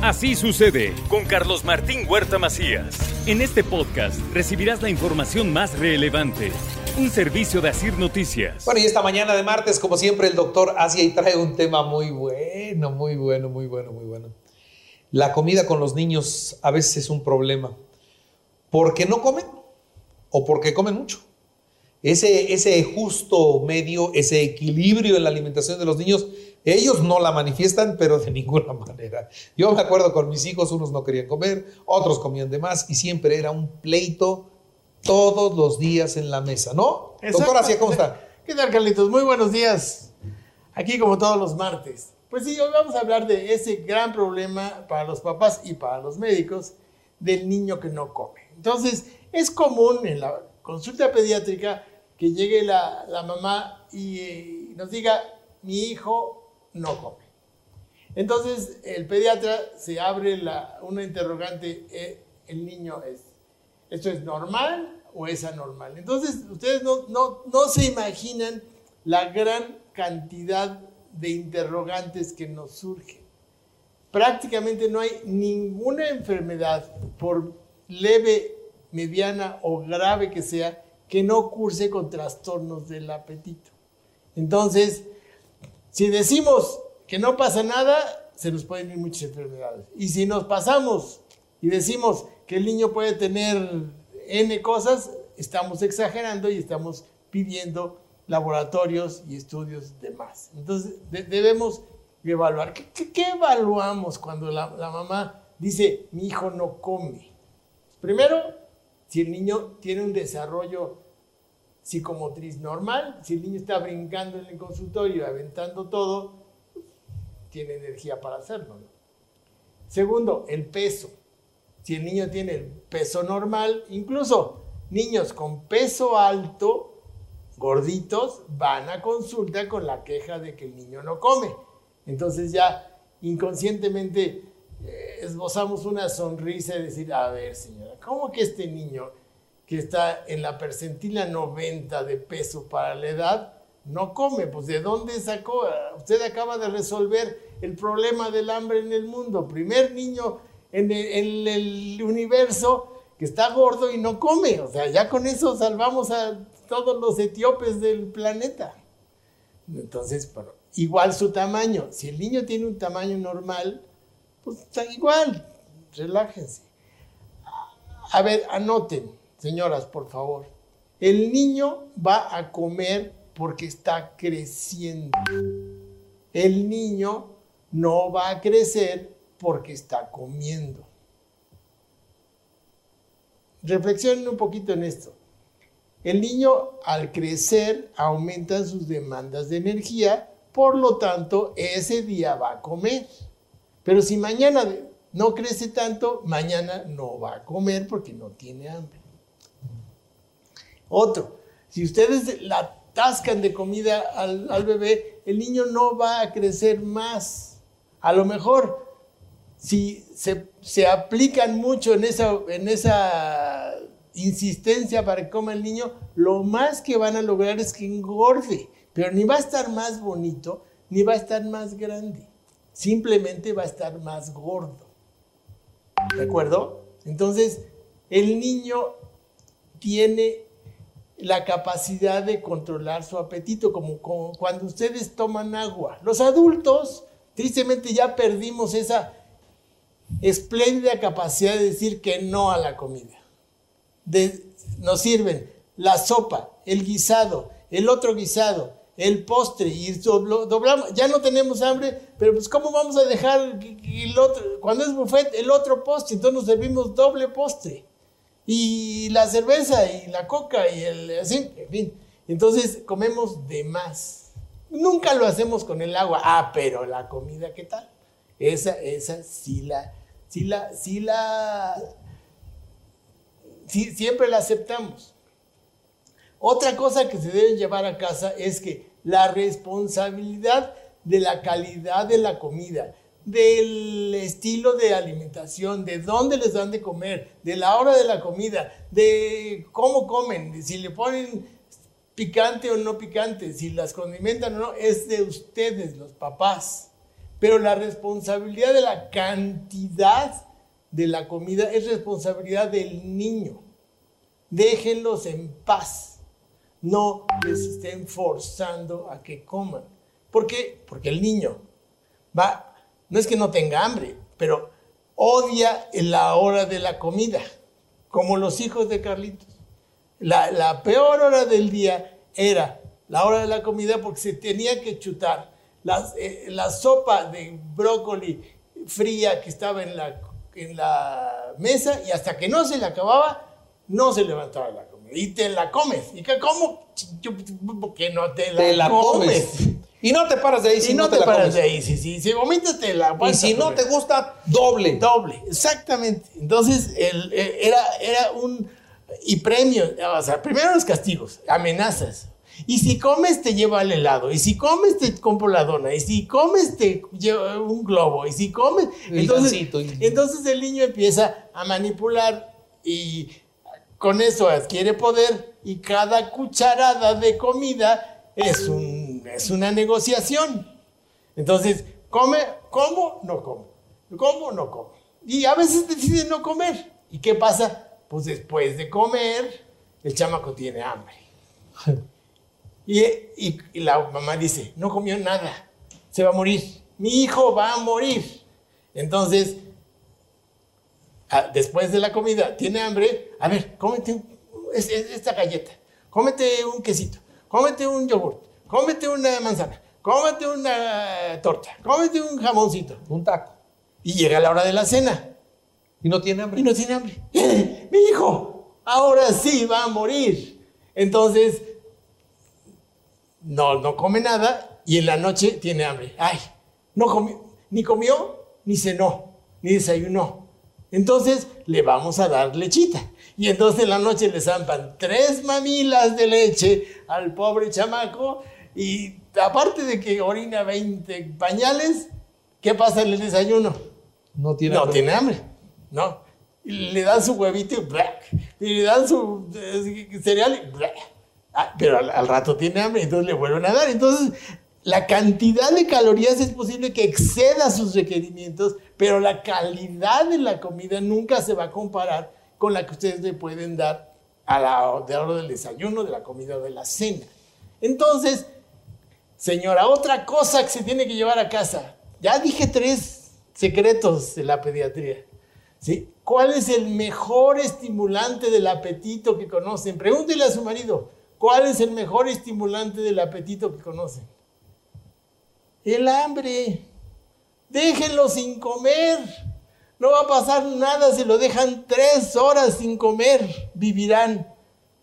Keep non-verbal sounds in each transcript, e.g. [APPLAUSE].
Así sucede con Carlos Martín Huerta Macías. En este podcast recibirás la información más relevante. Un servicio de Asir Noticias. Bueno, y esta mañana de martes, como siempre, el doctor Asia y trae un tema muy bueno, muy bueno, muy bueno, muy bueno. La comida con los niños a veces es un problema. ¿Porque no comen? ¿O porque comen mucho? Ese, ese justo medio, ese equilibrio en la alimentación de los niños, ellos no la manifiestan, pero de [LAUGHS] ninguna manera. Yo me acuerdo con mis hijos, unos no querían comer, otros comían de más y siempre era un pleito todos los días en la mesa, ¿no? Doctor Asia, ¿cómo está? ¿Qué tal, Carlitos? Muy buenos días. Aquí como todos los martes. Pues sí, hoy vamos a hablar de ese gran problema para los papás y para los médicos del niño que no come. Entonces, es común en la consulta pediátrica que llegue la, la mamá y, eh, nos diga, mi hijo no come. Entonces, el pediatra se abre la, una interrogante, eh, el niño es, ¿esto es normal o es anormal? Entonces, ustedes no, no, no se imaginan la gran cantidad de interrogantes que nos surgen. Prácticamente no hay ninguna enfermedad, por leve, mediana o grave que sea, que no curse con trastornos del apetito. Entonces, si decimos que no pasa nada, se nos pueden ir muchas enfermedades. Y si nos pasamos y decimos que el niño puede tener N cosas, estamos exagerando y estamos pidiendo laboratorios y estudios de más. Entonces, debemos evaluar. ¿Qué, evaluamos cuando la, la, mamá dice, mi hijo no come? Primero, si el niño tiene un desarrollo psicomotriz normal, si el niño está brincando en el consultorio, aventando todo, tiene energía para hacerlo. Segundo, el peso. Si el niño tiene el peso normal, incluso niños con peso alto, gorditos, van a consulta con la queja de que el niño no come. Entonces ya inconscientemente esbozamos una sonrisa y decir, a ver señora, ¿cómo que este niño que está en la percentila 90 de peso para la edad no come? Pues ¿de dónde sacó? Usted acaba de resolver el problema del hambre en el mundo. Primer niño en el, universo que está gordo y no come. O sea, ya con eso salvamos a todos los etíopes del planeta. Entonces, igual su tamaño. Si el niño tiene un tamaño normal, pues está igual. Relájense. A ver, anoten, señoras, por favor. El niño va a comer porque está creciendo. El niño no va a crecer porque está comiendo. Reflexionen un poquito en esto. El niño al crecer aumenta sus demandas de energía, por lo tanto ese día va a comer. Pero si mañana no crece tanto, mañana no va a comer porque no tiene hambre. Otro, si ustedes la atascan de comida al, bebé, el niño no va a crecer más. A lo mejor si se, se, aplican mucho en esa, en esa insistencia para que coma el niño, lo más que van a lograr es que engorde. Pero ni va a estar más bonito, ni va a estar más grande. Simplemente va a estar más gordo. ¿De acuerdo? Entonces, el niño tiene la capacidad de controlar su apetito, como, cuando ustedes toman agua. Los adultos, tristemente, ya perdimos esa espléndida capacidad de decir que no a la comida nos sirven la sopa, el guisado, el otro guisado, el postre y doblamos, ya no tenemos hambre, pero pues ¿cómo vamos a dejar el otro, cuando es buffet, el otro postre? Entonces nos servimos doble postre. Y la cerveza y la coca y el así, en fin. Entonces comemos de más. Nunca lo hacemos con el agua. Ah, pero la comida, ¿qué tal? Esa, esa sí la, sí la, sí la siempre la aceptamos. Otra cosa que se debe llevar a casa es que la responsabilidad de la calidad de la comida, del estilo de alimentación, de dónde les dan de comer, de la hora de la comida, de cómo comen, de si le ponen picante o no picante, si las condimentan o no, es de ustedes, los papás. pero la responsabilidad de la cantidad de la comida es responsabilidad del niño. Déjenlos en paz. No les estén forzando a que coman. ¿Por qué? Porque el niño va, no es que no tenga hambre, pero odia la hora de la comida, como los hijos de Carlitos. La, peor hora del día era la hora de la comida porque se tenía que chutar eh, la sopa de brócoli fría que estaba en la, en la mesa y hasta que no se le acababa, no se levantaba la comida. Y te la comes. ¿Y qué, cómo? Porque no te la, comes. Y no te paras de ahí si no, te, paras de ahí. Si, si, si vomitas, te la Y si no te gusta, doble. Doble, exactamente. Entonces, el, era, era un... Y premio, o sea, primero los castigos, amenazas. Y si comes, te lleva al helado. Y si comes, te compro la dona. Y si comes, te lleva un globo. Y si comes. Entonces, entonces el niño empieza a manipular y con eso adquiere poder. Y cada cucharada de comida es, es una negociación. Entonces, come, ¿cómo? No como. ¿Cómo? No como. Y a veces decide no comer. ¿Y qué pasa? Pues después de comer, el chamaco tiene hambre. Y, la mamá dice, no comió nada, se va a morir, mi hijo va a morir. Entonces, después de la comida, tiene hambre, a ver, cómete esta galleta, cómete un quesito, cómete un yogur, cómete una manzana, cómete una torta, cómete un jamoncito. Un taco. Y llega la hora de la cena. Y no tiene hambre. Y no tiene hambre. Mi hijo, ahora sí va a morir. Entonces, no, no come nada y en la noche tiene hambre. Ay, no comió, ni comió, ni cenó, ni desayunó. Entonces le vamos a dar lechita. Y entonces en la noche le zampan tres mamilas de leche al pobre chamaco y aparte de que orina 20 pañales, ¿qué pasa en el desayuno? No tiene no Tiene hambre. No. le dan su huevito y, y le dan su eh, cereal y Ah, pero al, rato tiene hambre, entonces le vuelven a dar. Entonces, la cantidad de calorías es posible que exceda sus requerimientos, pero la calidad de la comida nunca se va a comparar con la que ustedes le pueden dar a la hora del desayuno, de la comida o de la cena. Entonces, señora, otra cosa que se tiene que llevar a casa. Ya dije tres secretos de la pediatría. ¿Cuál es el mejor estimulante del apetito que conocen? Pregúntele a su marido. ¿Cuál es el mejor estimulante del apetito que conocen? El hambre. Déjenlo sin comer. No va a pasar nada si lo dejan tres horas sin comer. Vivirán.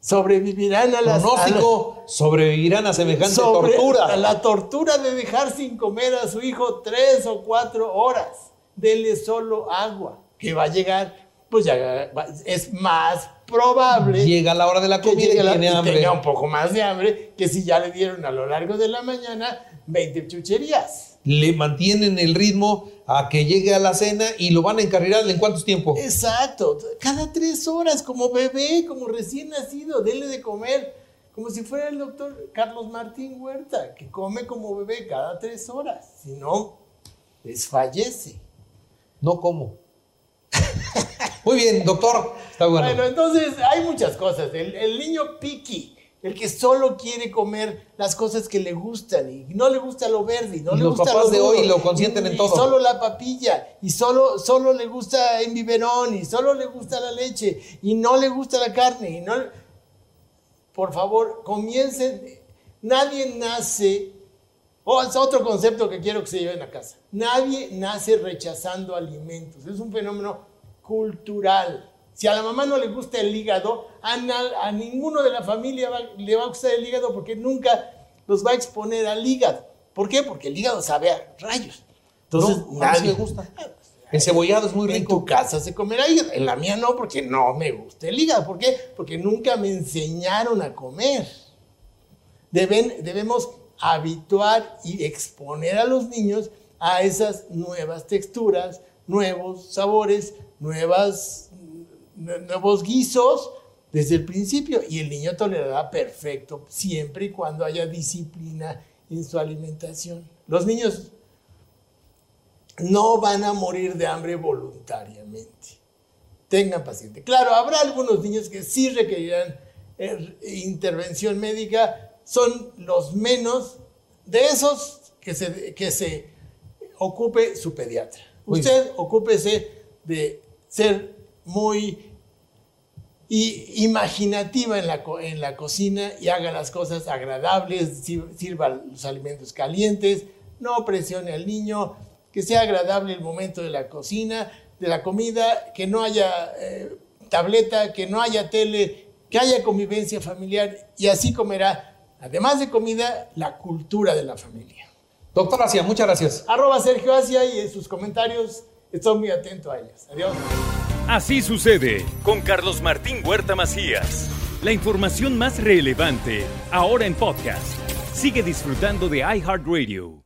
Sobrevivirán a la Pronóstico, sobrevivirán a semejante tortura. A la tortura de dejar sin comer a su hijo tres o cuatro horas. Denle solo agua, que va a llegar pues ya es más probable. Llega la hora de la comida y, tiene hambre. tenga un poco más de hambre que si ya le dieron a lo largo de la mañana 20 chucherías. Le mantienen el ritmo a que llegue a la cena y lo van a encarrilar en cuántos tiempos. Exacto, cada tres horas, como bebé, como recién nacido, denle de comer, como si fuera el doctor Carlos Martín Huerta, que come como bebé cada tres horas, si no, desfallece. No como. [LAUGHS] Muy bien, doctor. Está bueno. Bueno, entonces hay muchas cosas. El, niño piqui, el que solo quiere comer las cosas que le gustan y no le gusta lo verde, y no le los gusta papás de hoy lo consienten en todo. Y solo la papilla, y solo, solo le gusta en biberón, y solo le gusta la leche, y no le gusta la carne, y no. Por favor, comiencen. Nadie nace Oh, es otro concepto que quiero que se lleven a casa. Nadie nace rechazando alimentos. Es un fenómeno cultural. Si a la mamá no le gusta el hígado, a, ninguno de la familia le va a gustar el hígado porque nunca los va a exponer al hígado. ¿Por qué? Porque el hígado sabe a rayos. Entonces, no, nadie le gusta. El cebollado es muy rico. En tu casa se comerá hígado. En la mía no, porque no me gusta el hígado. ¿Por qué? Porque nunca me enseñaron a comer. Deben, debemos habituar y exponer a los niños a esas nuevas texturas, nuevos sabores, nuevas, nuevos guisos desde el principio. Y el niño tolerará perfecto, siempre y cuando haya disciplina en su alimentación. Los niños no van a morir de hambre voluntariamente. Tengan paciencia. Claro, habrá algunos niños que sí requerirán eh, intervención médica, son los menos de esos que se, que se ocupe su pediatra. Usted ocúpese de ser muy imaginativa en la, en la cocina y haga las cosas agradables, sirva los alimentos calientes, no presione al niño, que sea agradable el momento de la cocina, de la comida, que no haya eh, tableta, que no haya tele, que haya convivencia familiar y así comerá, además de comida, la cultura de la familia. Doctor Asia, muchas gracias. Arroba Sergio Asia y en sus comentarios estoy muy atento a ellos. Adiós. Así sucede con Carlos Martín Huerta Macías. La información más relevante ahora en podcast. Sigue disfrutando de iHeartRadio.